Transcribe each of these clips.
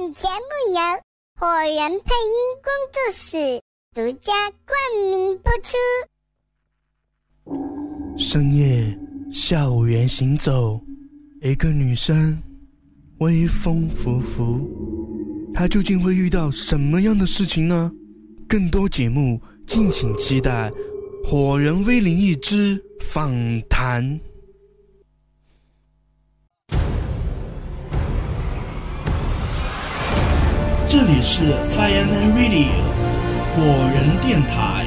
本节目由火人配音工作室独家冠名播出。深夜校园行走，一个女生微风拂拂，她究竟会遇到什么样的事情呢？更多节目敬请期待《火人微灵异之访谈》。这里是 Fireman Radio 火人电台。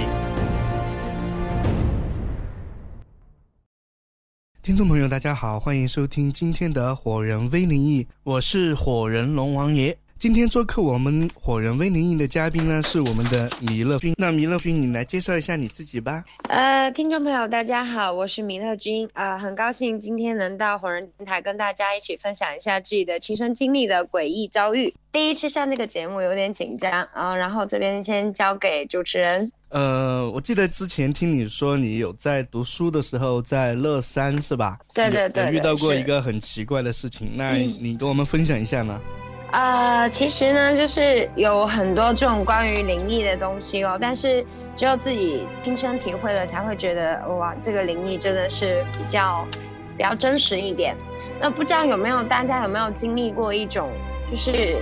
听众朋友，大家好，欢迎收听今天的火人 V 零一，我是火人龙王爷。今天做客我们火人微灵营的嘉宾呢，是我们的弥勒君。那弥勒君，你来介绍一下你自己吧。呃，听众朋友，大家好，我是弥勒君。呃，很高兴今天能到火人电台跟大家一起分享一下自己的亲身经历的诡异遭遇。第一次上这个节目有点紧张啊，然后这边先交给主持人。呃，我记得之前听你说你有在读书的时候在乐山是吧？对对对，遇到过一个很奇怪的事情，那你跟我们分享一下呢？呃，其实呢，就是有很多这种关于灵异的东西哦，但是只有自己亲身体会了，才会觉得哇，这个灵异真的是比较比较真实一点。那不知道有没有大家有没有经历过一种，就是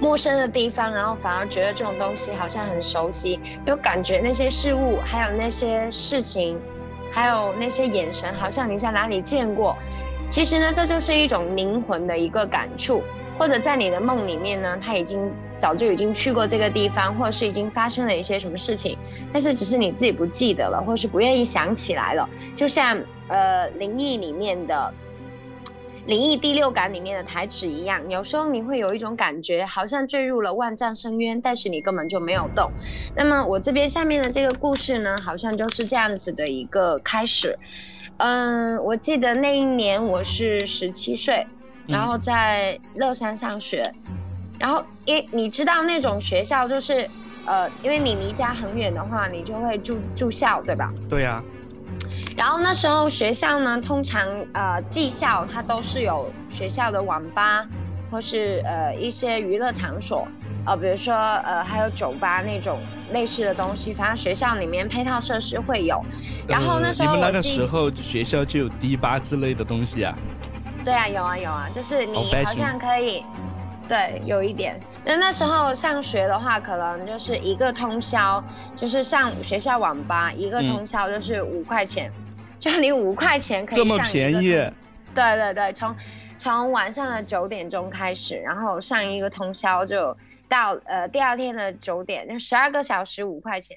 陌生的地方，然后反而觉得这种东西好像很熟悉，就感觉那些事物，还有那些事情，还有那些眼神，好像你在哪里见过。其实呢，这就是一种灵魂的一个感触。或者在你的梦里面呢，他已经早就已经去过这个地方，或者是已经发生了一些什么事情，但是只是你自己不记得了，或是不愿意想起来了。就像呃灵异里面的灵异第六感里面的台词一样，有时候你会有一种感觉，好像坠入了万丈深渊，但是你根本就没有动。那么我这边下面的这个故事呢，好像就是这样子的一个开始。嗯，我记得那一年我是十七岁。然后在乐山上学，然后因你知道那种学校就是，呃，因为你离家很远的话，你就会住住校，对吧？对呀。然后那时候学校呢，通常呃技校它都是有学校的网吧，或是呃一些娱乐场所，呃比如说呃还有酒吧那种类似的东西，反正学校里面配套设施会有。然后那时候你们那个时候学校就有迪吧之类的东西啊？对啊，有啊有啊，就是你好像可以，对，有一点。那那时候上学的话，可能就是一个通宵，就是上学校网吧一个通宵就是五块钱，就你五块钱可以这么便宜？对对对，从从晚上的九点钟开始，然后上一个通宵就到呃第二天的九点，就十二个小时五块钱。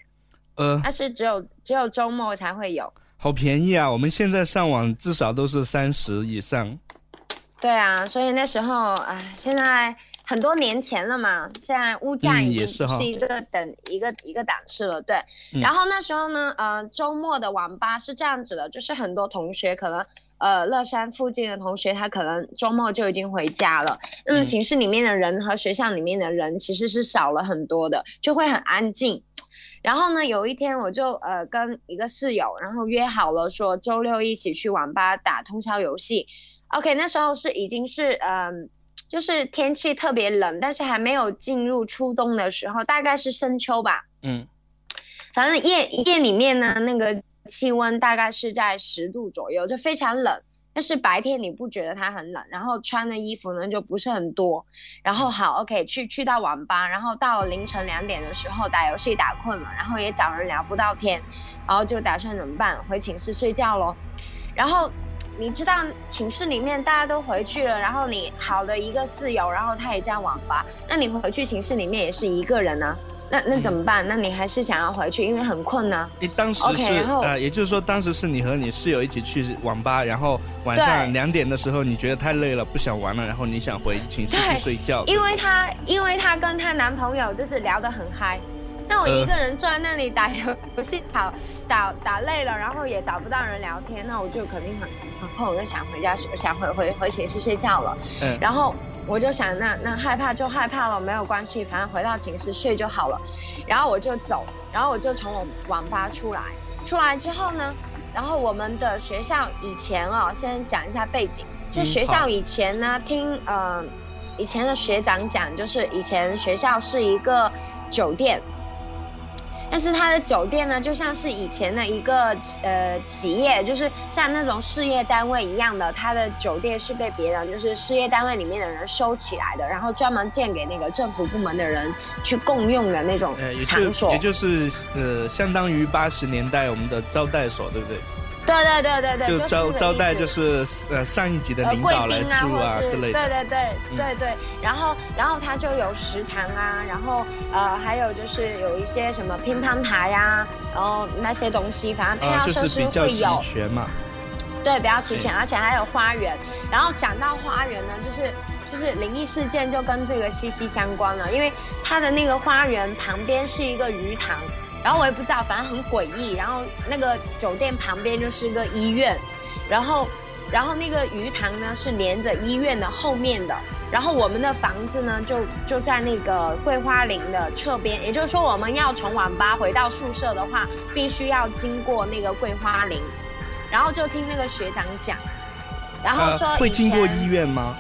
呃，但是只有只有周末才会有。好便宜啊！我们现在上网至少都是三十以上。对啊，所以那时候，哎，现在很多年前了嘛，现在物价已经是一个等一个一个档次了。对，然后那时候呢，呃，周末的网吧是这样子的，就是很多同学可能，呃，乐山附近的同学他可能周末就已经回家了，那么寝室里面的人和学校里面的人其实是少了很多的，就会很安静。然后呢，有一天我就呃跟一个室友，然后约好了说周六一起去网吧打通宵游戏。OK，那时候是已经是嗯，就是天气特别冷，但是还没有进入初冬的时候，大概是深秋吧。嗯，反正夜夜里面呢，那个气温大概是在十度左右，就非常冷。但是白天你不觉得它很冷，然后穿的衣服呢就不是很多。然后好，OK，去去到网吧，然后到凌晨两点的时候打游戏打困了，然后也找人聊不到天，然后就打算怎么办？回寝室睡觉喽。然后。你知道寝室里面大家都回去了，然后你好的一个室友，然后他也在网吧，那你回去寝室里面也是一个人呢，那那怎么办？那你还是想要回去，因为很困呢。你当时是呃，也就是说当时是你和你室友一起去网吧，然后晚上两点的时候你觉得太累了不想玩了，然后你想回寝室去睡觉。因为她因为她跟她男朋友就是聊得很嗨。那我一个人坐在那里打游戏，打打打累了，然后也找不到人聊天，那我就肯定很很困，我就想回家，想回回回寝室睡觉了。嗯。然后我就想，那那害怕就害怕了，没有关系，反正回到寝室睡就好了。然后我就走，然后我就从我网吧出来，出来之后呢，然后我们的学校以前哦，先讲一下背景，就学校以前呢，听呃以前的学长讲，就是以前学校是一个酒店。但是它的酒店呢，就像是以前的一个呃企业，就是像那种事业单位一样的，它的酒店是被别人就是事业单位里面的人收起来的，然后专门建给那个政府部门的人去共用的那种场所，也就是呃相当于八十年代我们的招待所，对不对？对对对对对，就招招待就是呃上一级的领导来住啊之类的。对对对对对，然后然后它就有食堂啊，然后呃还有就是有一些什么乒乓台呀，然后那些东西，反正配套设施会有。全嘛。对，比较齐全，而且还有花园。然后讲到花园呢，就是就是灵异事件就跟这个息息相关了，因为它的那个花园旁边是一个鱼塘。然后我也不知道，反正很诡异。然后那个酒店旁边就是个医院，然后，然后那个鱼塘呢是连着医院的后面的。然后我们的房子呢就就在那个桂花林的侧边，也就是说我们要从网吧回到宿舍的话，必须要经过那个桂花林。然后就听那个学长讲，然后说会经过医院吗？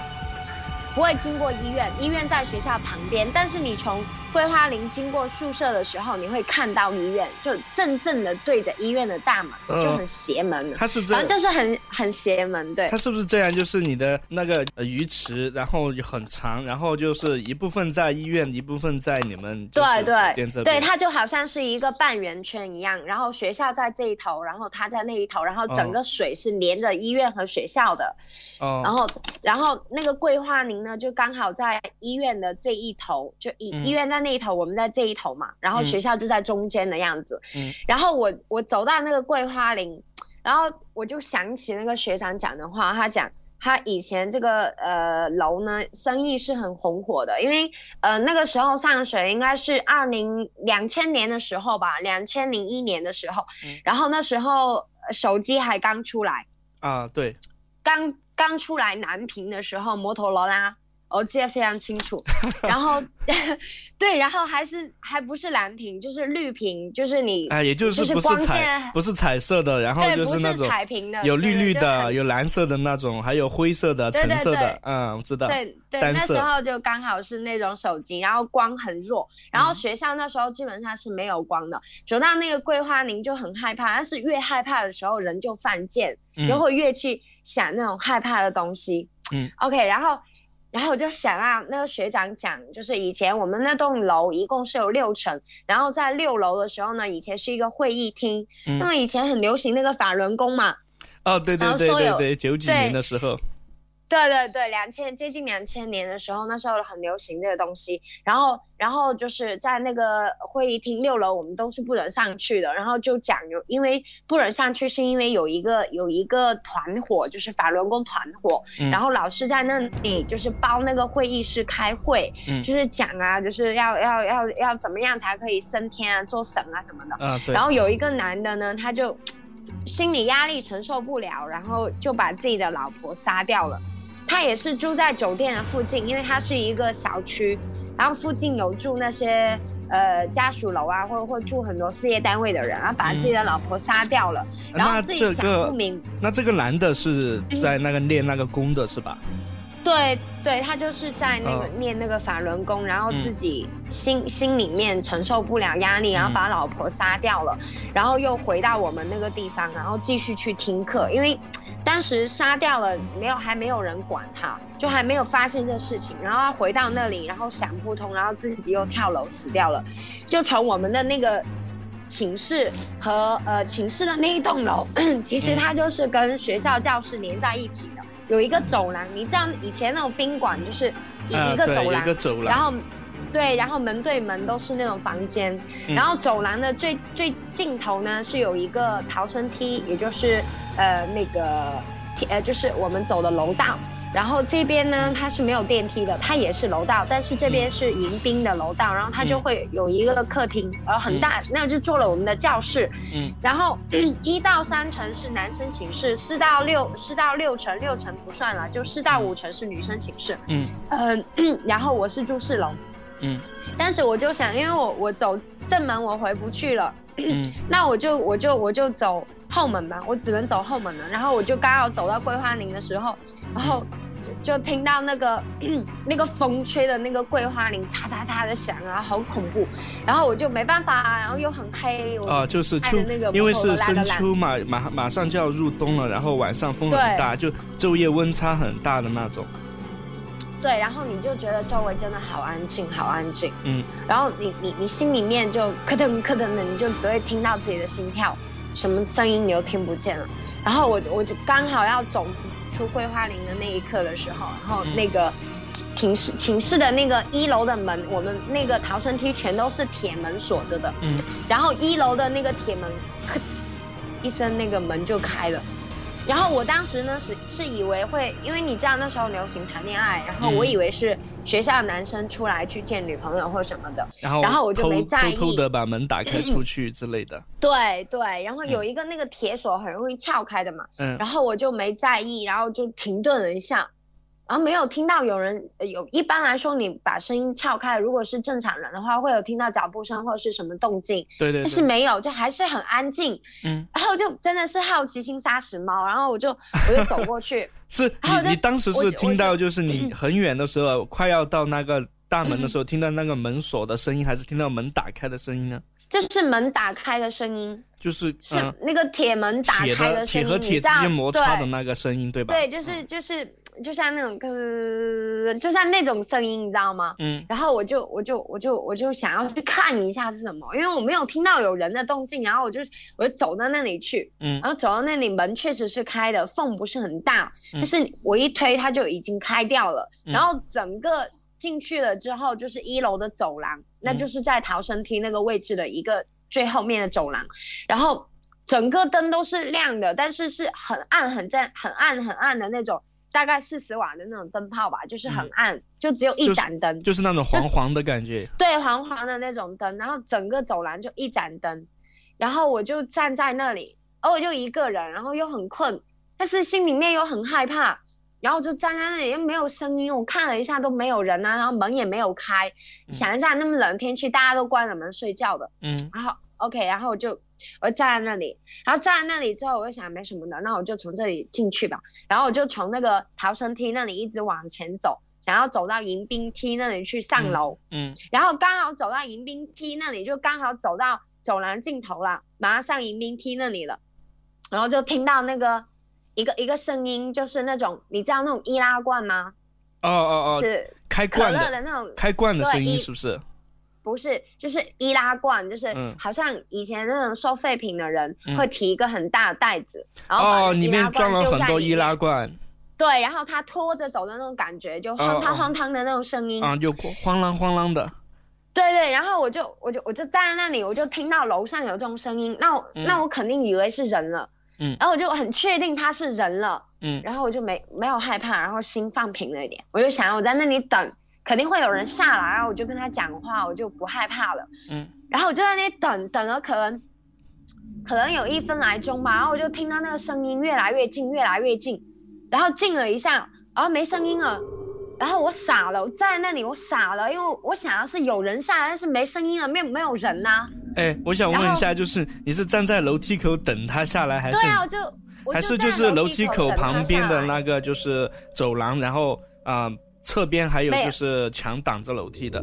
不会经过医院，医院在学校旁边，但是你从。桂花林经过宿舍的时候，你会看到医院，就正正的对着医院的大门，就很邪门。它是这，反正就是很很邪门，对。它是不是这样？就是你的那个鱼池，然后很长，然后就是一部分在医院，一部分在你们对对对，它就好像是一个半圆圈一样。然后学校在这一头，然后它在那一头，然后整个水是连着医院和学校的。哦。然后然后那个桂花林呢，就刚好在医院的这一头，就医医院在。那一头，我们在这一头嘛，然后学校就在中间的样子。嗯，然后我我走到那个桂花林，然后我就想起那个学长讲的话，他讲他以前这个呃楼呢生意是很红火的，因为呃那个时候上学应该是二零两千年的时候吧，两千零一年的时候，然后那时候手机还刚出来啊，对，刚刚出来南屏的时候，摩托罗拉。我记得非常清楚，然后，对，然后还是还不是蓝屏，就是绿屏，就是你，啊，也就是不是彩，不是彩色的，然后就是那种彩屏的，有绿绿的，有蓝色的那种，还有灰色的、橙色的，嗯，我知道。对对，那时候就刚好是那种手机，然后光很弱，然后学校那时候基本上是没有光的。走到那个桂花林就很害怕，但是越害怕的时候人就犯贱，就会越去想那种害怕的东西。嗯，OK，然后。然后我就想啊，那个学长讲，就是以前我们那栋楼一共是有六层，然后在六楼的时候呢，以前是一个会议厅，那么以前很流行那个法轮功嘛，哦，对对对对对，九几年的时候。对对对，两千接近两千年的时候，那时候很流行这个东西。然后，然后就是在那个会议厅六楼，我们都是不能上去的。然后就讲有，因为不能上去，是因为有一个有一个团伙，就是法轮功团伙。然后老师在那里就是包那个会议室开会，就是讲啊，就是要要要要怎么样才可以升天啊，做神啊什么的。啊，然后有一个男的呢，他就心理压力承受不了，然后就把自己的老婆杀掉了。他也是住在酒店的附近，因为他是一个小区，然后附近有住那些呃家属楼啊，或者或住很多事业单位的人，然后把自己的老婆杀掉了，然后自己想不明。那这个男的是在那个练那个功的是吧？对对，他就是在那个练那个法轮功，然后自己心心里面承受不了压力，然后把老婆杀掉了，然后又回到我们那个地方，然后继续去听课，因为。当时杀掉了，没有，还没有人管他，就还没有发现这事情。然后他回到那里，然后想不通，然后自己又跳楼死掉了。就从我们的那个寝室和呃寝室的那一栋楼，其实它就是跟学校教室连在一起的，有一个走廊。你知道以前那种宾馆就是一个走廊，然后。对，然后门对门都是那种房间，然后走廊的最最尽头呢是有一个逃生梯，也就是呃那个呃就是我们走的楼道，然后这边呢它是没有电梯的，它也是楼道，但是这边是迎宾的楼道，然后它就会有一个客厅，呃很大，那就做了我们的教室，嗯，然后一到三层是男生寝室，四到六四到六层六层不算了，就四到五层是女生寝室，嗯。嗯，然后我是住四楼。嗯，但是我就想，因为我我走正门我回不去了，那我就我就我就走后门吧，我只能走后门了。然后我就刚好走到桂花林的时候，然后就听到那个 那个风吹的那个桂花林嚓嚓嚓的响啊，好恐怖。然后我就没办法，啊然后又很黑。啊，就是秋，因为是深秋嘛，马马上就要入冬了，然后晚上风很大，就昼夜温差很大的那种。对，然后你就觉得周围真的好安静，好安静。嗯。然后你你你心里面就咯噔咯噔的，你就只会听到自己的心跳，什么声音你都听不见了。然后我我就刚好要走出桂花林的那一刻的时候，然后那个寝室寝室的那个一楼的门，我们那个逃生梯全都是铁门锁着的。嗯。然后一楼的那个铁门，咔呲一声，那个门就开了。然后我当时呢是是以为会，因为你知道那时候流行谈恋爱，然后我以为是学校男生出来去见女朋友或什么的，然后然后我就没在意，偷偷的把门打开出去之类的。对对，然后有一个那个铁锁很容易撬开的嘛，嗯，然后我就没在意，然后就停顿了一下。然后没有听到有人有，一般来说你把声音撬开，如果是正常人的话，会有听到脚步声或者是什么动静。对对。但是没有，就还是很安静。嗯。然后就真的是好奇心杀死猫，然后我就我就走过去。是。你你当时是听到就是你很远的时候，快要到那个大门的时候，听到那个门锁的声音，还是听到门打开的声音呢？就是门打开的声音。就是是那个铁门打开的声音，铁和铁之间摩擦的那个声音，对吧？对，就是就是。就像那种，就像那种声音，你知道吗？嗯。然后我就我就我就我就想要去看一下是什么，因为我没有听到有人的动静，然后我就我就走到那里去，嗯。然后走到那里，门确实是开的，缝不是很大，但是我一推它就已经开掉了。然后整个进去了之后，就是一楼的走廊，那就是在逃生梯那个位置的一个最后面的走廊，然后整个灯都是亮的，但是是很暗很在很暗很暗的那种。大概四十瓦的那种灯泡吧，就是很暗，就只有一盏灯，就是那种黄黄的感觉。对，黄黄的那种灯，然后整个走廊就一盏灯，然后我就站在那里，而我就一个人，然后又很困，但是心里面又很害怕，然后就站在那里又没有声音，我看了一下都没有人啊，然后门也没有开，想一下那么冷天气，大家都关了门睡觉的，嗯，然后。OK，然后我就我站在那里，然后站在那里之后，我就想没什么的，那我就从这里进去吧。然后我就从那个逃生梯那里一直往前走，想要走到迎宾梯那里去上楼。嗯，然后刚好走到迎宾梯那里，就刚好走到走廊尽头了，马上上迎宾梯那里了。然后就听到那个一个一个声音，就是那种你知道那种易拉罐吗？哦哦哦，是开罐的那种开罐的声音，是不是？不是，就是易拉罐，就是好像以前那种收废品的人会提一个很大的袋子，然后里面装了很多易拉罐。对，然后他拖着走的那种感觉，就晃汤晃汤的那种声音。啊，就晃啷晃啷的。对对，然后我就我就我就站在那里，我就听到楼上有这种声音，那我那我肯定以为是人了，嗯，然后我就很确定他是人了，嗯，然后我就没没有害怕，然后心放平了一点，我就想我在那里等。肯定会有人下来，然后我就跟他讲话，我就不害怕了。嗯，然后我就在那里等，等了可能，可能有一分来钟吧，然后我就听到那个声音越来越近，越来越近，然后近了一下，然后没声音了，然后我傻了，我站在那里，我傻了，因为我想要是有人下来，但是没声音了，没有没有人呐。哎，我想问一下，就是你是站在楼梯口等他下来，还是？对啊，我就还是就是楼梯口旁边的那个就是走廊，然后啊。侧边还有就是墙挡着楼梯的，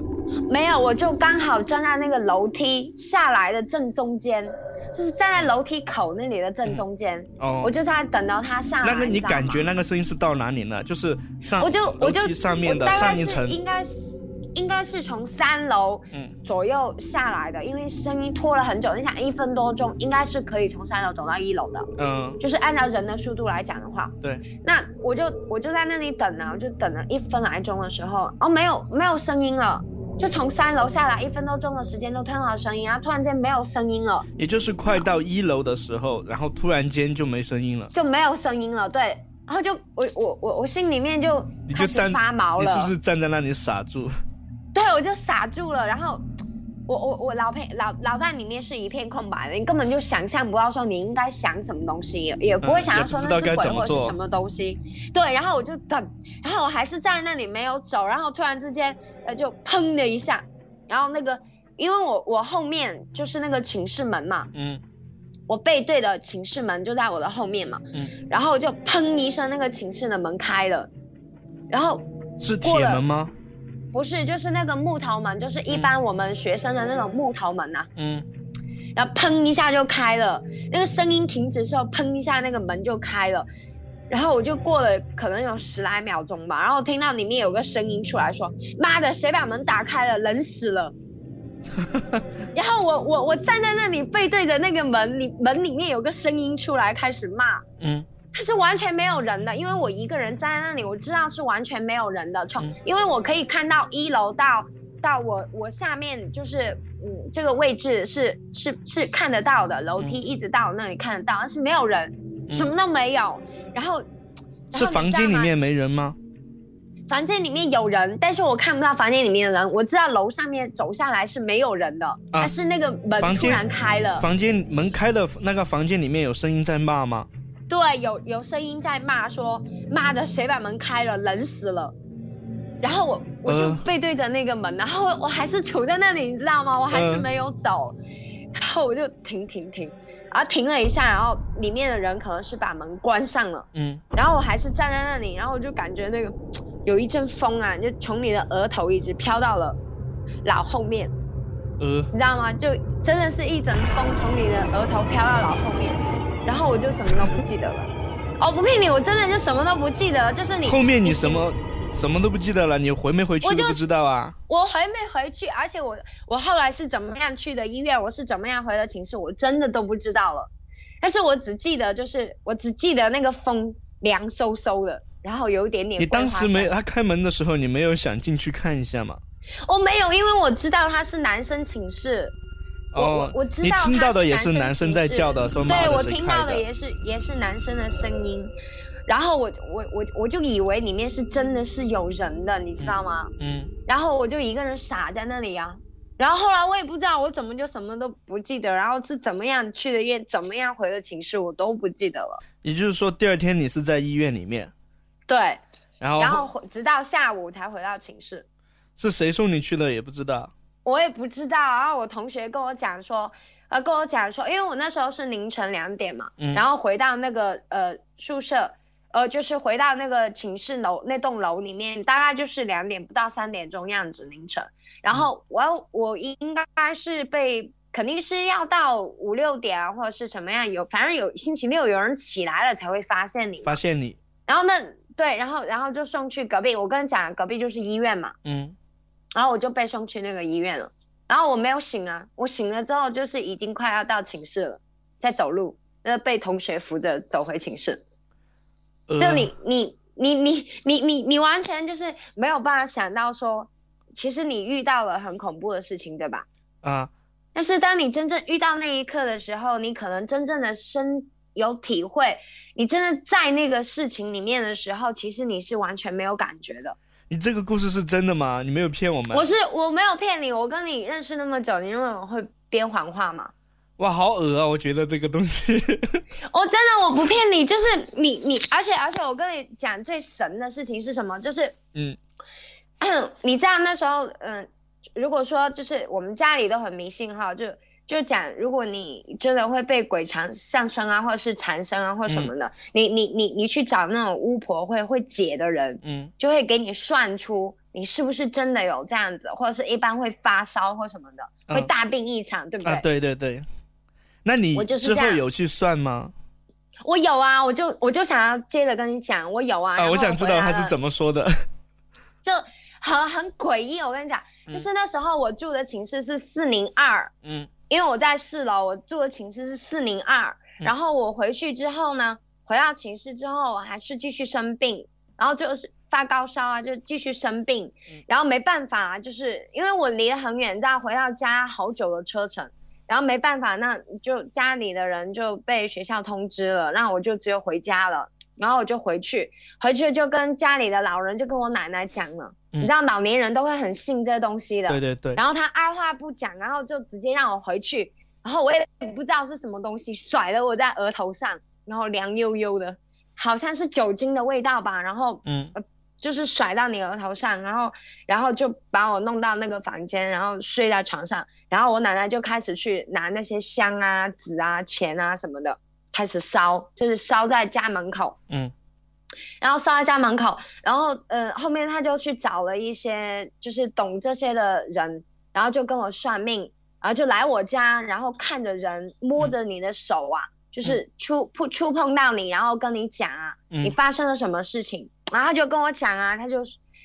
没有，我就刚好站在那个楼梯下来的正中间，就是站在楼梯口那里的正中间。哦，我就在等到他上来。那个你感觉那个声音是到哪里呢？就是上我就我就上面的上一层应该是。应该是从三楼左右下来的，因为声音拖了很久。你想一分多钟，应该是可以从三楼走到一楼的。嗯，就是按照人的速度来讲的话。对。那我就我就在那里等呢，就等了一分来钟的时候，哦，没有没有声音了，就从三楼下来一分多钟的时间都听到声音，然后突然间没有声音了。也就是快到一楼的时候，然后突然间就没声音了。就没有声音了，对。然后就我我我我心里面就开始发毛了。你是不是站在那里傻住？对，我就傻住了，然后我我我脑片脑脑袋里面是一片空白的，你根本就想象不到说你应该想什么东西，也也不会想要说那是鬼或是什么东西。对，然后我就等，然后我还是在那里没有走，然后突然之间呃就砰的一下，然后那个因为我我后面就是那个寝室门嘛，嗯，我背对的寝室门就在我的后面嘛，嗯，然后就砰一声那个寝室的门开了。然后是铁门吗？不是，就是那个木头门，就是一般我们学生的那种木头门呐。嗯。然后砰一下就开了，那个声音停止之后，砰一下那个门就开了。然后我就过了可能有十来秒钟吧，然后听到里面有个声音出来说：“妈的，谁把门打开了？冷死了！”然后我我我站在那里背对着那个门里，门里面有个声音出来开始骂。嗯。它是完全没有人的，因为我一个人站在那里，我知道是完全没有人的。从因为我可以看到一楼到到我我下面就是嗯这个位置是是是看得到的，楼梯一直到那里看得到，但是没有人，什么都没有。然后是房间里面没人吗？房间里面有人，但是我看不到房间里面的人。我知道楼上面走下来是没有人的，但是那个门突然开了，房间门开了，那个房间里面有声音在骂吗？对，有有声音在骂，说妈的，谁把门开了，冷死了。然后我我就背对着那个门，然后我还是杵在那里，你知道吗？我还是没有走。然后我就停停停，然后停了一下，然后里面的人可能是把门关上了。嗯。然后我还是站在那里，然后我就感觉那个有一阵风啊，就从你的额头一直飘到了脑后面。呃。你知道吗？就真的是一阵风从你的额头飘到脑后面。然后我就什么都不记得了，哦，不骗你，我真的就什么都不记得了。就是你后面你什么什么都不记得了，你回没回去都不知道啊。我回没回去，而且我我后来是怎么样去的医院，我是怎么样回的寝室，我真的都不知道了。但是我只记得就是我只记得那个风凉飕飕的，然后有一点点。你当时没他开门的时候，你没有想进去看一下吗？我没有，因为我知道他是男生寝室。我我知道，你听到的也是男生在叫的，说对我听到的也是也是男生的声音，然后我我我我就以为里面是真的是有人的，你知道吗？嗯。然后我就一个人傻在那里啊，然后后来我也不知道我怎么就什么都不记得，然后是怎么样去的院，怎么样回的寝室，我都不记得了。也就是说，第二天你是在医院里面？对。然后然后直到下午才回到寝室。是谁送你去的？也不知道。我也不知道，然后我同学跟我讲说，呃，跟我讲说，因为我那时候是凌晨两点嘛，然后回到那个呃宿舍，呃，就是回到那个寝室楼那栋楼里面，大概就是两点不到三点钟样子凌晨，然后我我应该是被肯定是要到五六点啊，或者是什么样有，反正有星期六有人起来了才会发现你，发现你，然后那对，然后然后就送去隔壁，我跟你讲，隔壁就是医院嘛，嗯。然后我就被送去那个医院了，然后我没有醒啊，我醒了之后就是已经快要到寝室了，在走路，那，被同学扶着走回寝室。就你你你你你你你完全就是没有办法想到说，其实你遇到了很恐怖的事情，对吧？啊。但是当你真正遇到那一刻的时候，你可能真正的深有体会，你真的在那个事情里面的时候，其实你是完全没有感觉的。你这个故事是真的吗？你没有骗我们。我是我没有骗你，我跟你认识那么久，你认为我会编谎话吗？哇，好恶啊！我觉得这个东西。我 真的我不骗你，就是你你，而且而且我跟你讲最神的事情是什么？就是嗯，你知道那时候嗯，如果说就是我们家里都很迷信哈，就。就讲，如果你真的会被鬼缠上身啊，或者是缠身啊，或什么的，你你你你去找那种巫婆会会解的人，嗯，就会给你算出你是不是真的有这样子，或者是一般会发烧或什么的，会大病一场，对不对？啊，对对对。那你之后有去算吗？我有啊，我就我就想要接着跟你讲，我有啊。啊，我想知道他是怎么说的。就很很诡异，我跟你讲，就是那时候我住的寝室是四零二，嗯。因为我在四楼，我住的寝室是四零二，然后我回去之后呢，回到寝室之后，我还是继续生病，然后就是发高烧啊，就继续生病，然后没办法，就是因为我离得很远，再回到家好久的车程，然后没办法，那就家里的人就被学校通知了，那我就只有回家了。然后我就回去，回去就跟家里的老人，就跟我奶奶讲了。你知道老年人都会很信这东西的。对对对。然后他二话不讲，然后就直接让我回去。然后我也不知道是什么东西，甩了我在额头上，然后凉悠悠的，好像是酒精的味道吧。然后嗯，就是甩到你额头上，然后然后就把我弄到那个房间，然后睡在床上。然后我奶奶就开始去拿那些香啊、纸啊、钱啊什么的。开始烧，就是烧在家门口。嗯，然后烧在家门口，然后呃后面他就去找了一些就是懂这些的人，然后就跟我算命，然后就来我家，然后看着人摸着你的手啊，就是触碰触碰到你，然后跟你讲啊，你发生了什么事情，然后他就跟我讲啊，他就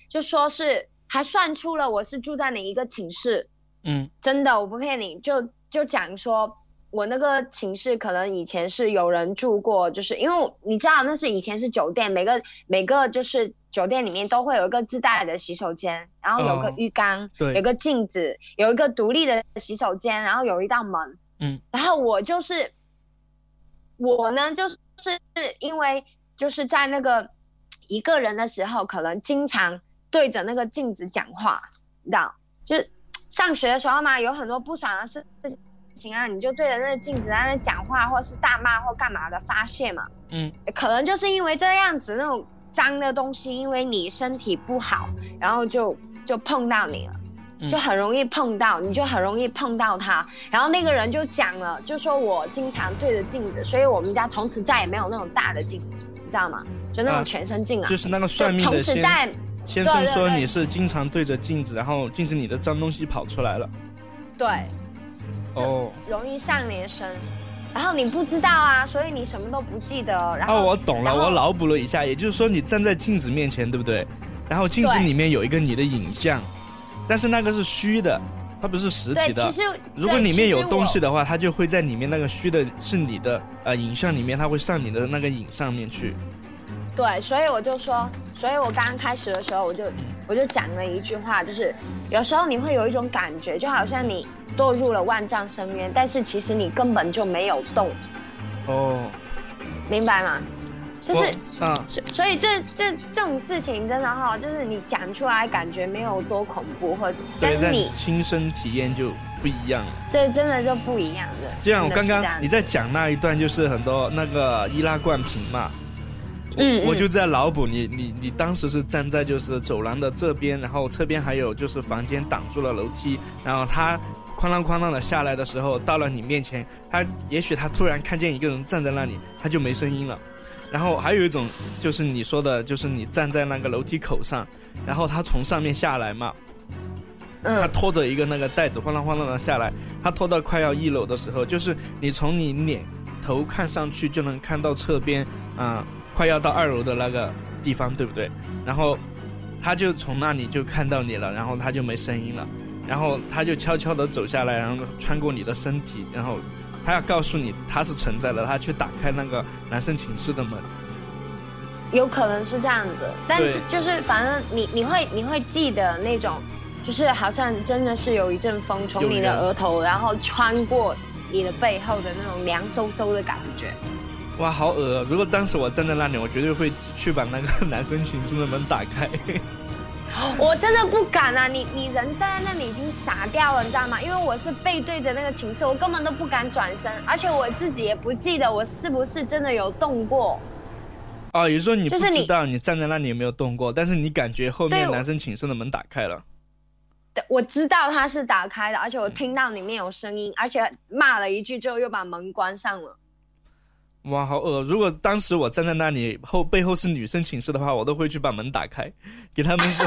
就说是还算出了我是住在哪一个寝室，嗯，真的我不骗你，就就讲说。我那个寝室可能以前是有人住过，就是因为你知道那是以前是酒店，每个每个就是酒店里面都会有一个自带的洗手间，然后有个浴缸，有个镜子，有一个独立的洗手间，然后有一道门。嗯，然后我就是我呢，就是是因为就是在那个一个人的时候，可能经常对着那个镜子讲话，你知道，就是上学的时候嘛，有很多不爽的事。行啊，你就对着那个镜子在那讲话，或是大骂或干嘛的发泄嘛。嗯，可能就是因为这样子那种脏的东西，因为你身体不好，然后就就碰到你了，就很容易碰到，你就很容易碰到他。然后那个人就讲了，就说我经常对着镜子，所以我们家从此再也没有那种大的镜子，你知道吗？就那种全身镜啊。就是那个算命的先先生说你是经常对着镜子，然后镜子里的脏东西跑出来了。对。哦，容易上连身，然后你不知道啊，所以你什么都不记得。然后我懂了，我脑补了一下，也就是说你站在镜子面前，对不对？然后镜子里面有一个你的影像，但是那个是虚的，它不是实体的。其实如果里面有东西的话，它就会在里面那个虚的是你的呃影像里面，它会上你的那个影上面去。对，所以我就说，所以我刚刚开始的时候，我就我就讲了一句话，就是有时候你会有一种感觉，就好像你堕入了万丈深渊，但是其实你根本就没有动。哦，明白吗？就是啊，所以这这这种事情真的哈，就是你讲出来感觉没有多恐怖，或者但是你亲身体验就不一样。了。对真的就不一样的。就像我刚刚你在讲那一段，就是很多那个易拉罐瓶嘛。嗯，我就在脑补你，你你当时是站在就是走廊的这边，然后侧边还有就是房间挡住了楼梯，然后他哐啷哐啷的下来的时候，到了你面前，他也许他突然看见一个人站在那里，他就没声音了。然后还有一种就是你说的，就是你站在那个楼梯口上，然后他从上面下来嘛，他拖着一个那个袋子，晃啷晃啷的下来，他拖到快要一楼的时候，就是你从你脸头看上去就能看到侧边啊。快要到二楼的那个地方，对不对？然后他就从那里就看到你了，然后他就没声音了，然后他就悄悄地走下来，然后穿过你的身体，然后他要告诉你他是存在的，他去打开那个男生寝室的门。有可能是这样子，但就是反正你你会你会记得那种，就是好像真的是有一阵风从你的额头，然后穿过你的背后的那种凉飕飕的感觉。哇，好恶！如果当时我站在那里，我绝对会去把那个男生寝室的门打开。我真的不敢啊！你你人站在那里已经傻掉了，你知道吗？因为我是背对着那个寝室，我根本都不敢转身，而且我自己也不记得我是不是真的有动过。哦，也就是说你不知道你站在那里有没有动过，但是你感觉后面男生寝室的门打开了。我知道他是打开的，而且我听到里面有声音，而且骂了一句之后又把门关上了。哇，好恶！如果当时我站在那里后背后是女生寝室的话，我都会去把门打开，给他们说，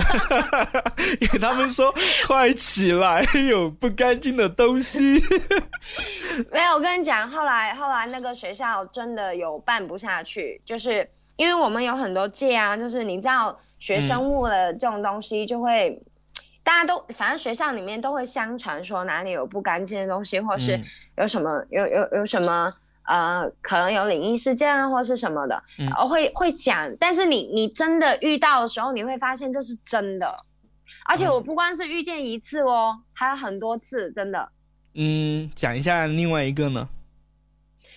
给他们说，快起来，有不干净的东西。没有，我跟你讲，后来后来那个学校真的有办不下去，就是因为我们有很多届啊，就是你知道学生物的这种东西，就会大家都反正学校里面都会相传说哪里有不干净的东西，或是有什么有有有什么。呃，可能有灵异事件啊，或是什么的，会会讲。但是你你真的遇到的时候，你会发现这是真的。而且我不光是遇见一次哦，还有很多次，真的。嗯，讲一下另外一个呢？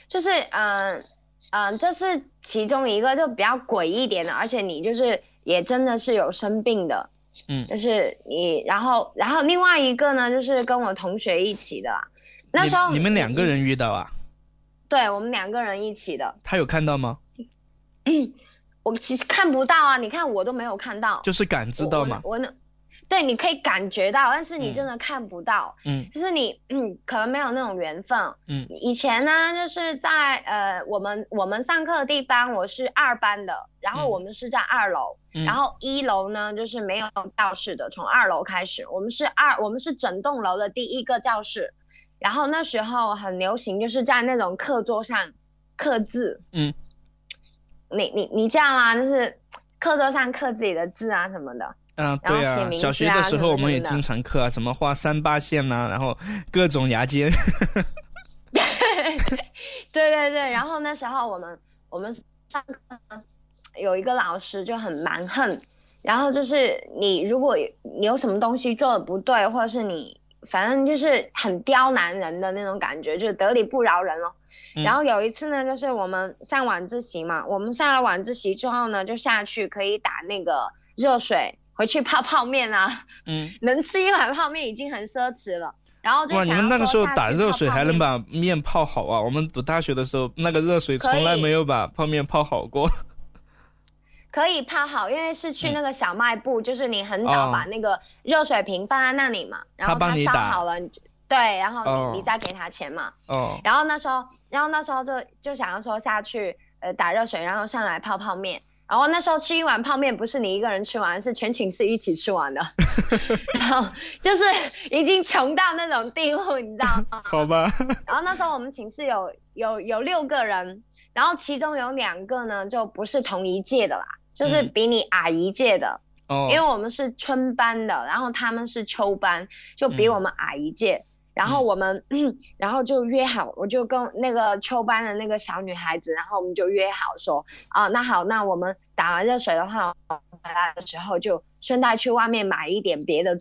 就是嗯嗯，这是其中一个就比较诡异一点的，而且你就是也真的是有生病的。嗯，就是你，然后然后另外一个呢，就是跟我同学一起的。那时候你们两个人遇到啊？对我们两个人一起的，他有看到吗？我其实看不到啊，你看我都没有看到，就是感知到吗？我能，对，你可以感觉到，但是你真的看不到。嗯，就是你，嗯，可能没有那种缘分。嗯，以前呢，就是在呃，我们我们上课的地方，我是二班的，然后我们是在二楼，然后一楼呢就是没有教室的，从二楼开始，我们是二，我们是整栋楼的第一个教室。然后那时候很流行，就是在那种课桌上刻字。嗯，你你你这样吗？就是课桌上刻自己的字啊什么的。嗯，对啊，小学的时候我们也经常刻啊，什么画三八线呐，然后各种牙尖。对 对对，然后那时候我们我们上课有一个老师就很蛮横，然后就是你如果你有什么东西做的不对，或者是你。反正就是很刁难人的那种感觉，就是得理不饶人哦。然后有一次呢，就是我们上晚自习嘛，我们上了晚自习之后呢，就下去可以打那个热水，回去泡泡面啊。嗯，能吃一碗泡面已经很奢侈了。然后就哇，你们那个时候打热水还能把面泡好啊？我们读大学的时候，那个热水从来没有把泡面泡好过。可以泡好，因为是去那个小卖部，就是你很早把那个热水瓶放在那里嘛，然后他烧好了，对，然后你你再给他钱嘛。哦。然后那时候，然后那时候就就想要说下去，呃，打热水，然后上来泡泡面。然后那时候吃一碗泡面不是你一个人吃完，是全寝室一起吃完的。然后就是已经穷到那种地步，你知道吗？好吧。然后那时候我们寝室有有有六个人，然后其中有两个呢就不是同一届的啦。就是比你矮一届的，哦，因为我们是春班的，然后他们是秋班，就比我们矮一届。然后我们，然后就约好，我就跟那个秋班的那个小女孩子，然后我们就约好说，啊，那好，那我们打完热水的话，回来的时候就顺带去外面买一点别的，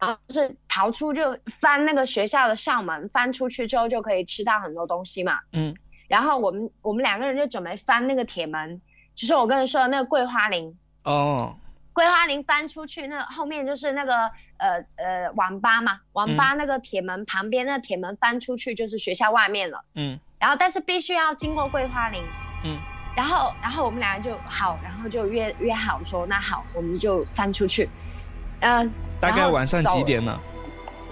然后就是逃出就翻那个学校的校门，翻出去之后就可以吃到很多东西嘛。嗯，然后我们我们两个人就准备翻那个铁门。就是我跟你说的那个桂花林哦，桂花林翻出去，那后面就是那个呃呃网吧嘛，网吧那个铁门旁边，那铁门翻出去就是学校外面了。嗯，然后但是必须要经过桂花林。嗯，然后然后我们两个就好，然后就约约好说，那好，我们就翻出去。嗯，大概晚上几点呢？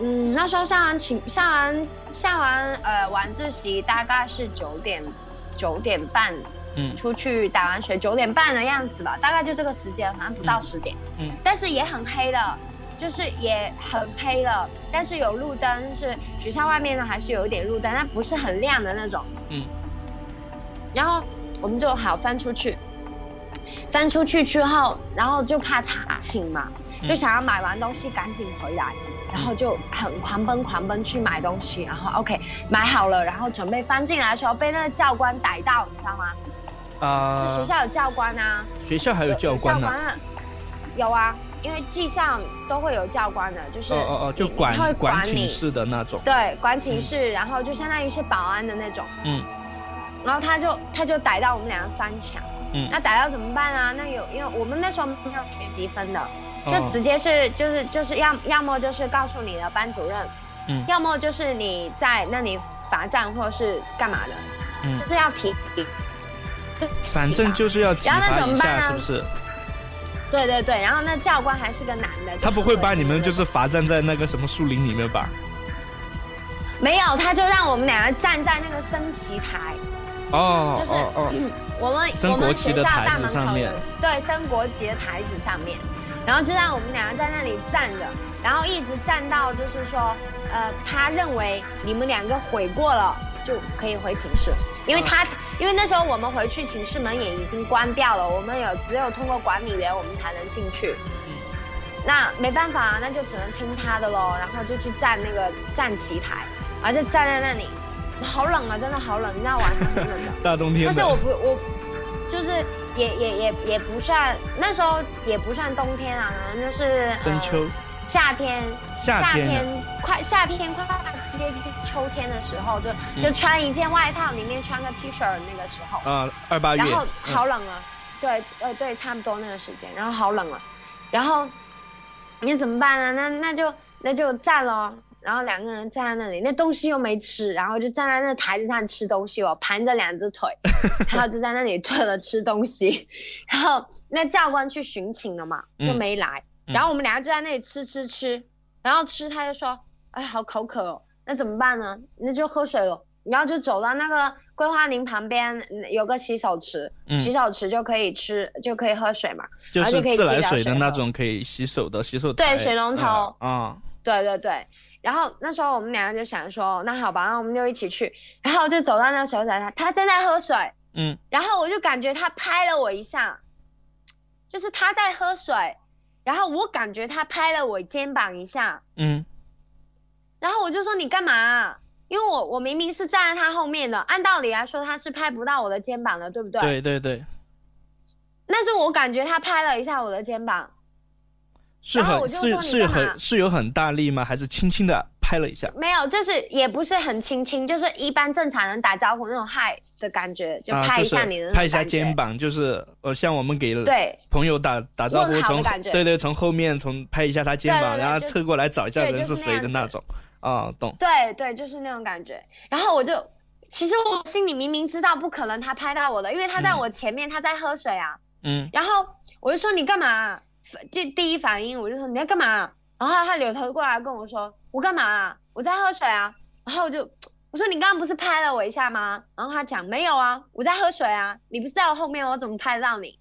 嗯，那时候上完寝上完上完呃晚自习大概是九点九点半。嗯，出去打完水九点半的样子吧，大概就这个时间，好像不到十点。嗯，但是也很黑的，就是也很黑了，但是有路灯，是学校外面呢还是有一点路灯，但不是很亮的那种。嗯，然后我们就好翻出去，翻出去之后，然后就怕查寝嘛，就想要买完东西赶紧回来，然后就很狂奔狂奔去买东西，然后 OK 买好了，然后准备翻进来的时候被那个教官逮到，你知道吗？啊，是学校有教官啊，学校还有教官呢，有啊，因为技校都会有教官的，就是哦哦哦，就管管寝室的那种，对，管寝室，然后就相当于是保安的那种，嗯，然后他就他就逮到我们两个翻墙，嗯，那逮到怎么办啊？那有因为我们那时候没有学积分的，就直接是就是就是要要么就是告诉你的班主任，嗯，要么就是你在那里罚站或者是干嘛的，嗯，就是要提。反正就是要体罚一下，是不是？对对对，然后那教官还是个男的，他不会把你们就是罚站在那个什么树林里面吧？没有，他就让我们两个站在那个升旗台。哦，就是我们我们学校大门口的对升国旗的台子上面，然后就让我们两个在那里站着，然后一直站到就是说，呃，他认为你们两个悔过了就可以回寝室，因为他。因为那时候我们回去寝室门也已经关掉了，我们有只有通过管理员我们才能进去。那没办法，啊那就只能听他的喽。然后就去站那个站旗台，然后就站在那里，好冷啊，真的好冷，那晚上很冷的。大冬天。但是我不我，就是也也也也不算那时候也不算冬天啊，可能就是深秋。夏天，夏天快夏天快接近秋天的时候，就就穿一件外套，里面穿个 T 恤那个时候。啊，二八月。然后好冷啊，对，呃，对，差不多那个时间，然后好冷啊，然后你怎么办呢？那那就那就站喽，然后两个人站在那里，那东西又没吃，然后就站在那台子上吃东西哦，盘着两只腿，然后就在那里坐着吃东西，然后那教官去巡寝了嘛，就没来。然后我们俩就在那里吃吃吃，然后吃他就说，哎，好口渴哦，那怎么办呢？那就喝水了。然后就走到那个桂花林旁边有个洗手池，洗手池就可以吃，就可以喝水嘛，然后就可以自来水的那种可以洗手的洗手对水龙头啊，对对对。然后那时候我们两个就想说，那好吧，那我们就一起去。然后就走到那洗手台，他正在喝水，嗯，然后我就感觉他拍了我一下，就是他在喝水，然后我感觉他拍了我肩膀一下，嗯，然后我就说你干嘛？因为我我明明是站在他后面的，按道理来说他是拍不到我的肩膀的，对不对？对对对。但是我感觉他拍了一下我的肩膀，是很是是很是有很大力吗？还是轻轻的拍了一下？没有，就是也不是很轻轻，就是一般正常人打招呼那种嗨的感觉，就拍一下你的拍一下肩膀，就是呃像我们给对朋友打打招呼从对对从后面从拍一下他肩膀，然后侧过来找一下人是谁的那种。啊，懂。对对，就是那种感觉。然后我就，其实我心里明明知道不可能他拍到我的，因为他在我前面，他在喝水啊。嗯。然后我就说你干嘛？就第一反应我就说你在干嘛？然后他扭头过来跟我说我干嘛？我在喝水啊。然后我就我说你刚刚不是拍了我一下吗？然后他讲没有啊，我在喝水啊。你不是在我后面，我怎么拍得到你？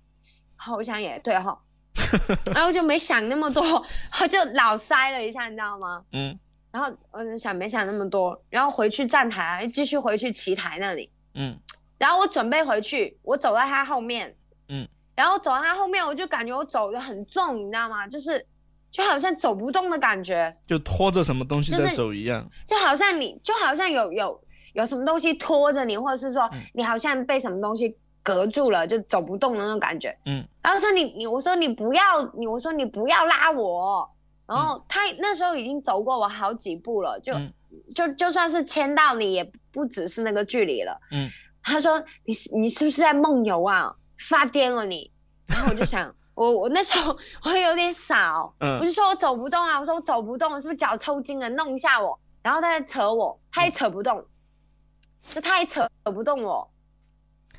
然后我想也对哈，然后就没想那么多，就老塞了一下，你知道吗？嗯。然后我就想没想那么多，然后回去站台，继续回去棋台那里。嗯，然后我准备回去，我走在他后面。嗯，然后走到他后面，我就感觉我走的很重，你知道吗？就是就好像走不动的感觉，就拖着什么东西在走一样。就好像你就好像有有有什么东西拖着你，或者是说你好像被什么东西隔住了，就走不动的那种感觉。嗯，然后说你你我说你不要你我说你不要拉我。然后他那时候已经走过我好几步了，就就就算是牵到你，也不只是那个距离了。嗯，他说你你是不是在梦游啊？发癫了你？然后我就想，我我那时候我有点傻，嗯，我就说我走不动啊，我说我走不动，是不是脚抽筋了？弄一下我，然后他在扯我，他也扯不动，就他也扯扯不动我。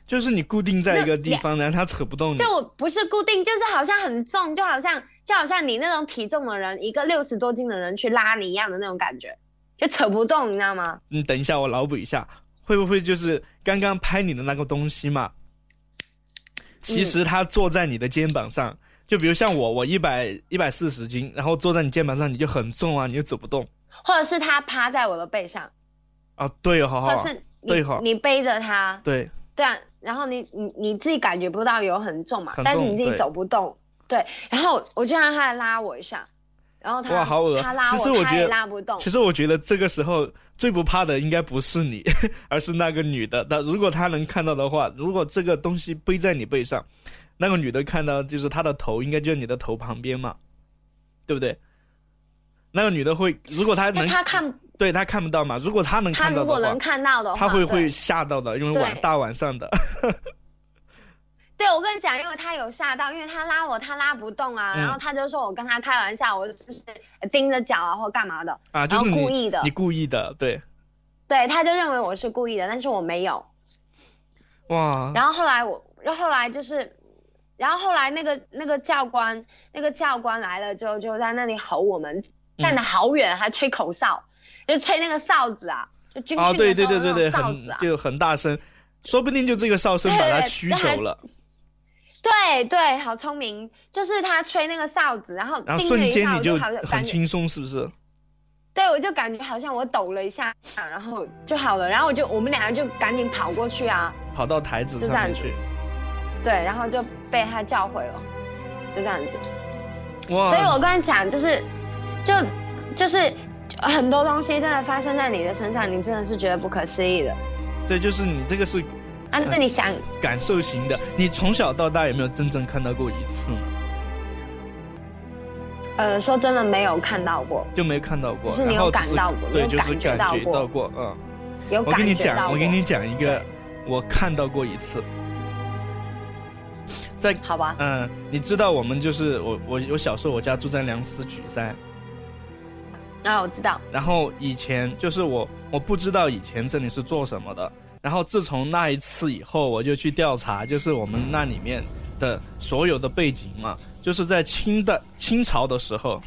就是你固定在一个地方，然后他扯不动你。就我不是固定，就是好像很重，就好像就好像你那种体重的人，一个六十多斤的人去拉你一样的那种感觉，就扯不动，你知道吗？嗯等一下，我脑补一下，会不会就是刚刚拍你的那个东西嘛？其实他坐在你的肩膀上，就比如像我，我一百一百四十斤，然后坐在你肩膀上，你就很重啊，你就走不动。或者是他趴在我的背上。啊，对哦，好好。或是对哈，你背着他。对。对啊，然后你你你自己感觉不到有很重嘛，但是你自己走不动，对，然后我就让他来拉我一下，然后他哇好恶他拉我，他也拉不动。其实我觉得这个时候最不怕的应该不是你，而是那个女的。但如果她能看到的话，如果这个东西背在你背上，那个女的看到就是她的头应该就在你的头旁边嘛，对不对？那个女的会，如果她能，她看，对她看不到嘛。如果她能看到的话，她如果能看到的话，她会会吓到的，因为晚大晚上的。对，我跟你讲，因为他有吓到，因为他拉我，他拉不动啊。然后他就说我跟他开玩笑，我就是盯着脚啊，或干嘛的啊，就是故意的，你故意的，对。对，他就认为我是故意的，但是我没有。哇！然后后来我，然后后来就是。然后后来那个那个教官，那个教官来了之后，就在那里吼我们，站得好远，还吹口哨，就吹那个哨子啊，就军训的时候那种哨子啊，就很大声，说不定就这个哨声把他驱走了。对对，好聪明，就是他吹那个哨子，然后然后瞬间你就很轻松，是不是？对，我就感觉好像我抖了一下，然后就好了，然后我就我们两个就赶紧跑过去啊，跑到台子上面去。对，然后就被他叫回了，就这样子。哇！所以我跟你讲，就是，就，就是很多东西真的发生在你的身上，你真的是觉得不可思议的。对，就是你这个是，啊，是你想感受型的。你从小到大有没有真正看到过一次呢？呃，说真的没有看到过，就没看到过。是你有感到过，对，就是感觉到过，嗯。有我跟你讲，我跟你讲一个，我看到过一次。在好吧，嗯，你知道我们就是我我我小时候我家住在梁思举噻，啊，我知道。然后以前就是我我不知道以前这里是做什么的，然后自从那一次以后，我就去调查，就是我们那里面的所有的背景嘛，就是在清代清朝的时候，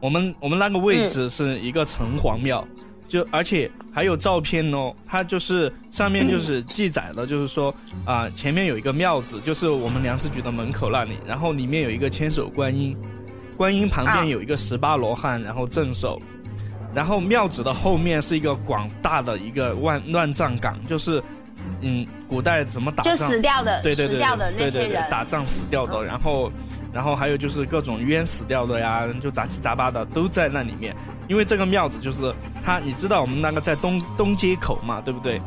我们我们那个位置是一个城隍庙，就而且还有照片哦，它就是上面就是记载了，就是说啊，前面有一个庙子，就是我们粮食局的门口那里，然后里面有一个千手观音，观音旁边有一个十八罗汉，然后镇守。然后庙子的后面是一个广大的一个乱乱葬岗，就是，嗯，古代怎么打仗就死掉的，对对对，死掉的那些人打仗死掉的，然后，然后还有就是各种冤死掉的呀，就杂七杂八的都在那里面。因为这个庙子就是它，你知道我们那个在东东街口嘛，对不对？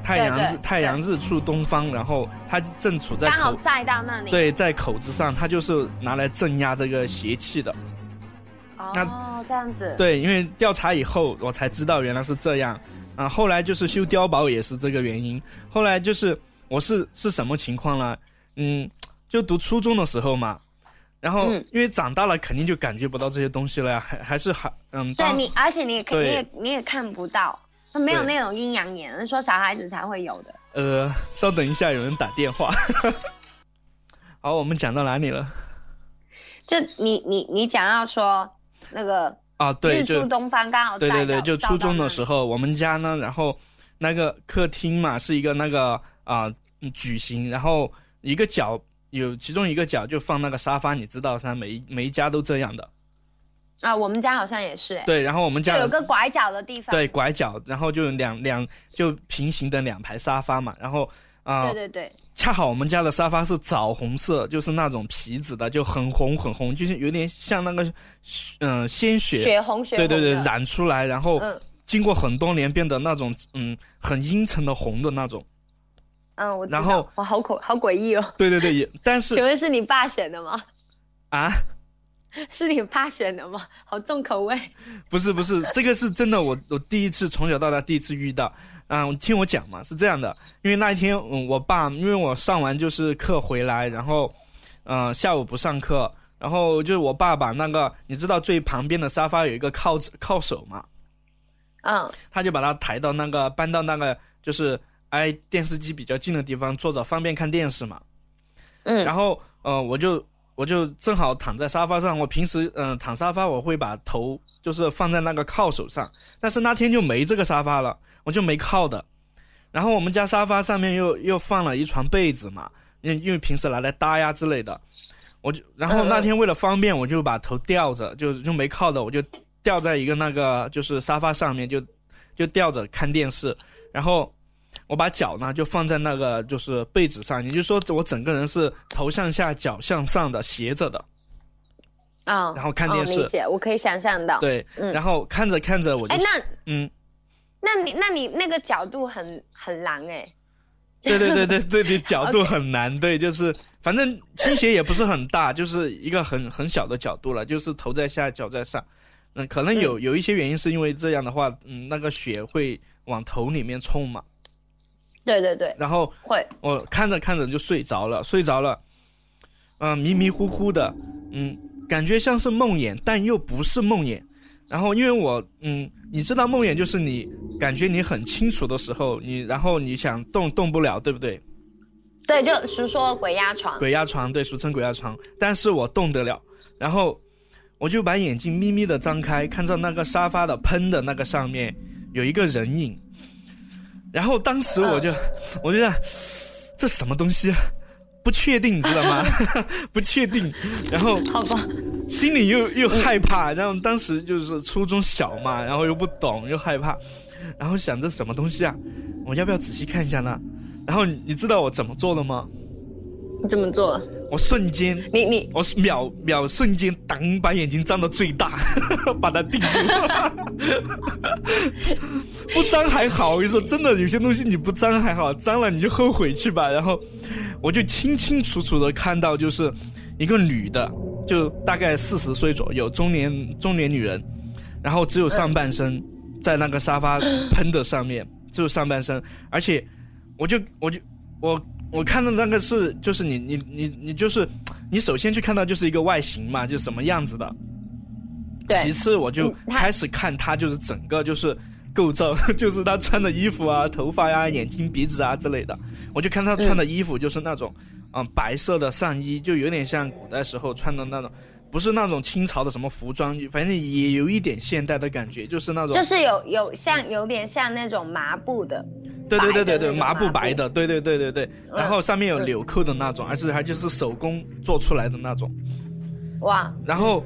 太阳日太阳日出东方，然后它正处在刚好在到那里，对，在口子上，它就是拿来镇压这个邪气的。哦，这样子。对，因为调查以后，我才知道原来是这样。啊，后来就是修碉堡也是这个原因。后来就是我是是什么情况呢？嗯，就读初中的时候嘛，然后因为长大了肯定就感觉不到这些东西了呀，还还是还嗯。对你，而且你也你也你也看不到，没有那种阴阳眼，说小孩子才会有的。呃，稍等一下，有人打电话。好，我们讲到哪里了？就你你你讲到说。那个啊，对，日出东方刚好对对对，就初中的时候，我们家呢，然后那个客厅嘛，是一个那个啊矩形，然后一个角有其中一个角就放那个沙发，你知道噻，每一每一家都这样的。啊，我们家好像也是。对，然后我们家有个拐角的地方。对，拐角，然后就两两就平行的两排沙发嘛，然后啊，对对对。恰好我们家的沙发是枣红色，就是那种皮子的，就很红很红，就是有点像那个，嗯，鲜血，血红血红，对对对，染出来，然后经过很多年变得那种，嗯，很阴沉的红的那种。嗯，我然后哇，好恐，好诡异哦。对对对，也 但是请问是你爸选的吗？啊？是你爸选的吗？好重口味。不是不是，这个是真的，我我第一次从小到大第一次遇到。嗯，听我讲嘛，是这样的，因为那一天，嗯，我爸因为我上完就是课回来，然后，嗯，下午不上课，然后就是我爸把那个，你知道最旁边的沙发有一个靠靠手嘛，嗯，他就把它抬到那个搬到那个就是挨电视机比较近的地方坐着，方便看电视嘛，嗯，然后，呃，我就我就正好躺在沙发上，我平时嗯躺沙发我会把头就是放在那个靠手上，但是那天就没这个沙发了。我就没靠的，然后我们家沙发上面又又放了一床被子嘛，因因为平时拿来搭呀之类的，我就然后那天为了方便，我就把头吊着，就就没靠的，我就吊在一个那个就是沙发上面，就就吊着看电视，然后我把脚呢就放在那个就是被子上，也就是说我整个人是头向下脚向上的斜着的，啊，然后看电视，理解，我可以想象到，对，然后看着看着我就，哎那嗯。那你那你那个角度很很难哎，对对对对对对，角度很难，对，就是反正倾斜也不是很大，就是一个很很小的角度了，就是头在下，脚在上，嗯，可能有有一些原因是因为这样的话，嗯，那个血会往头里面冲嘛，对对对，然后会，我看着看着就睡着了，睡着了，嗯，迷迷糊糊的，嗯，感觉像是梦魇，但又不是梦魇。然后，因为我，嗯，你知道梦魇就是你感觉你很清楚的时候，你然后你想动动不了，对不对？对，就俗说鬼压床。鬼压床，对，俗称鬼压床。但是我动得了，然后我就把眼睛眯眯的张开，看到那个沙发的喷的那个上面有一个人影，然后当时我就，我就想，这什么东西？不确定，你知道吗？不确定，然后好吧，心里又又害怕，然后当时就是初中小嘛，然后又不懂又害怕，然后想着什么东西啊？我要不要仔细看一下呢？然后你知道我怎么做的吗？你怎么做？我瞬间，你你，我秒秒瞬间，当把眼睛张到最大，把它定住。不张还好，我跟你说，真的有些东西你不张还好，张了你就后悔去吧。然后我就清清楚楚的看到，就是一个女的，就大概四十岁左右，中年中年女人，然后只有上半身在那个沙发喷的上面，只有上半身，而且我就我就我。我看到那个是，就是你你你你就是，你首先去看到就是一个外形嘛，就是什么样子的。其次我就开始看她就是整个就是构造，就是他穿的衣服啊、头发呀、眼睛、鼻子啊之类的。我就看他穿的衣服就是那种，嗯白色的上衣，就有点像古代时候穿的那种，不是那种清朝的什么服装，反正也有一点现代的感觉，就是那种就是有有像有点像那种麻布的，对对对对对麻布白的，对对对对对，然后上面有纽扣的那种，而且还就是手工做出来的那种，哇，然后。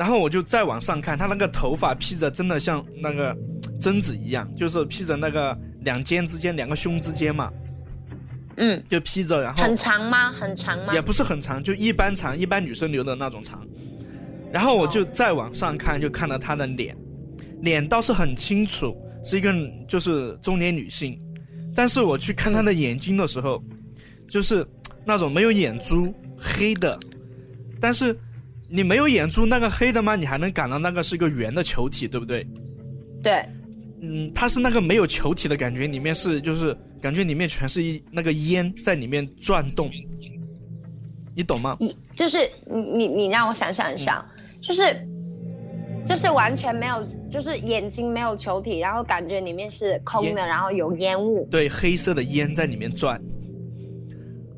然后我就再往上看，他那个头发披着真的像那个贞子一样，就是披着那个两肩之间、两个胸之间嘛。嗯，就披着，然后很长吗？很长吗？也不是很长，就一般长，一般女生留的那种长。然后我就再往上看，就看到她的脸，脸倒是很清楚，是一个就是中年女性。但是我去看她的眼睛的时候，就是那种没有眼珠，黑的，但是。你没有眼珠那个黑的吗？你还能感到那个是一个圆的球体，对不对？对，嗯，它是那个没有球体的感觉，里面是就是感觉里面全是一那个烟在里面转动，你懂吗？你就是你你你让我想想一下，就是就是完全没有，就是眼睛没有球体，然后感觉里面是空的，然后有烟雾，对，黑色的烟在里面转，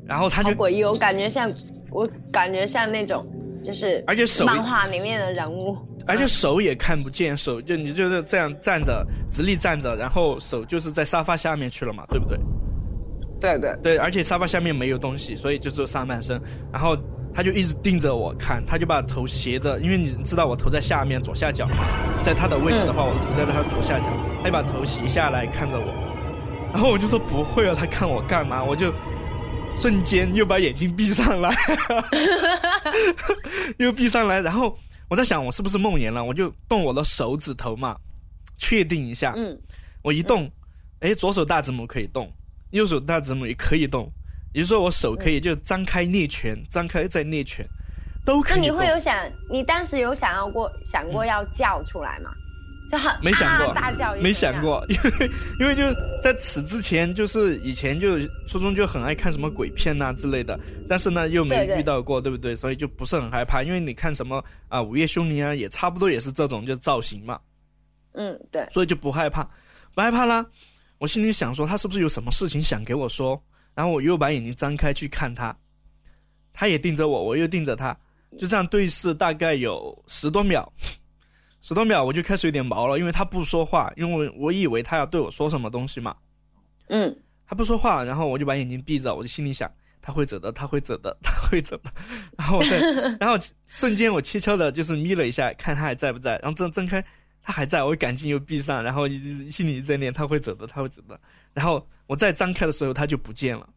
然后它就诡异，我感觉像我感觉像那种。就是，而且手漫画里面的人物，而且手也看不见，手就你就是这样站着，直立站着，然后手就是在沙发下面去了嘛，对不对？对对对，而且沙发下面没有东西，所以就只有上半身。然后他就一直盯着我看，他就把头斜着，因为你知道我头在下面左下角嘛，在他的位置的话，我的头在他左下角，他就把头斜下来看着我，然后我就说不会啊，他看我干嘛？我就。瞬间又把眼睛闭上来，又闭上来，然后我在想我是不是梦魇了，我就动我的手指头嘛，确定一下。嗯，我一动，哎，左手大指拇可以动，右手大指拇也可以动，也就是说我手可以就张开捏拳，张开再捏拳，都可以。那你会有想，你当时有想要过想过要叫出来吗？没想过，大叫没想过，因为因为就在此之前，就是以前就初中就很爱看什么鬼片呐之类的，但是呢又没遇到过，对不对？所以就不是很害怕。因为你看什么啊，午夜凶铃啊，也差不多也是这种就造型嘛。嗯，对。所以就不害怕，不害怕啦。我心里想说，他是不是有什么事情想给我说？然后我又把眼睛张开去看他，他也盯着我，我又盯着他，就这样对视大概有十多秒。十多秒我就开始有点毛了，因为他不说话，因为我以为他要对我说什么东西嘛。嗯，他不说话，然后我就把眼睛闭着，我就心里想他会走的，他会走的，他会走的。然后再，然后瞬间我悄悄的就是眯了一下，看他还在不在，然后睁睁开，他还在，我赶紧又闭上，然后心里在念他会走的，他会走的。然后我再张开的时候，他就不见了。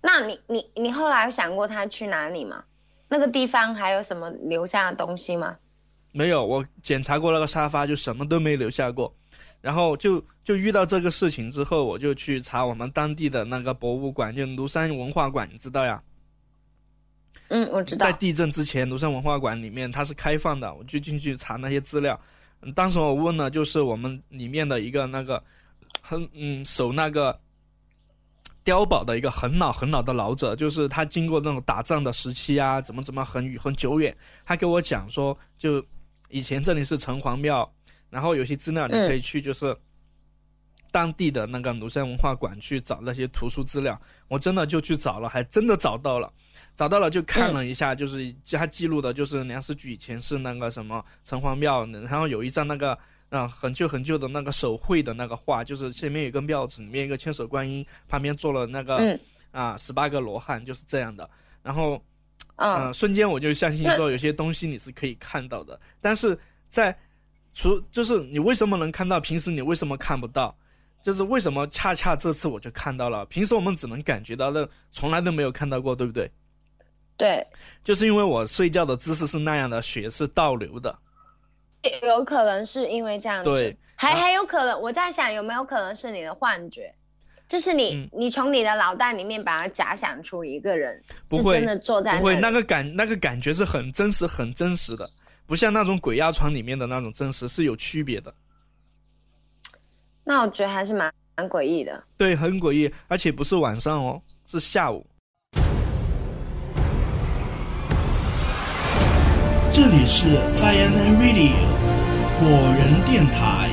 那你你你后来有想过他去哪里吗？那个地方还有什么留下的东西吗？没有，我检查过那个沙发，就什么都没留下过。然后就就遇到这个事情之后，我就去查我们当地的那个博物馆，就庐山文化馆，你知道呀？嗯，我知道。在地震之前，庐山文化馆里面它是开放的，我就进去查那些资料。当时我问了，就是我们里面的一个那个，很嗯守那个。碉堡的一个很老很老的老者，就是他经过那种打仗的时期啊，怎么怎么很很久远。他给我讲说，就以前这里是城隍庙，然后有些资料你可以去，就是当地的那个庐山文化馆去找那些图书资料。我真的就去找了，还真的找到了，找到了就看了一下，就是他记录的，就是梁思举以前是那个什么城隍庙，然后有一张那个。啊，很旧很旧的那个手绘的那个画，就是前面有个庙子，里面一个千手观音，旁边坐了那个啊十八个罗汉，就是这样的。然后，嗯，瞬间我就相信说有些东西你是可以看到的，但是在除就是你为什么能看到，平时你为什么看不到？就是为什么恰恰这次我就看到了，平时我们只能感觉到的，从来都没有看到过，对不对？对，就是因为我睡觉的姿势是那样的，血是倒流的。有可能是因为这样子，对，还还有可能，我在想有没有可能是你的幻觉，就是你你从你的脑袋里面把它假想出一个人，是真的坐在，不会，那个感那个感觉是很真实很真实的，不像那种鬼压床里面的那种真实是有区别的。那我觉得还是蛮蛮诡异的，对，很诡异，而且不是晚上哦，是下午。这里是 Fire Radio 火人电台。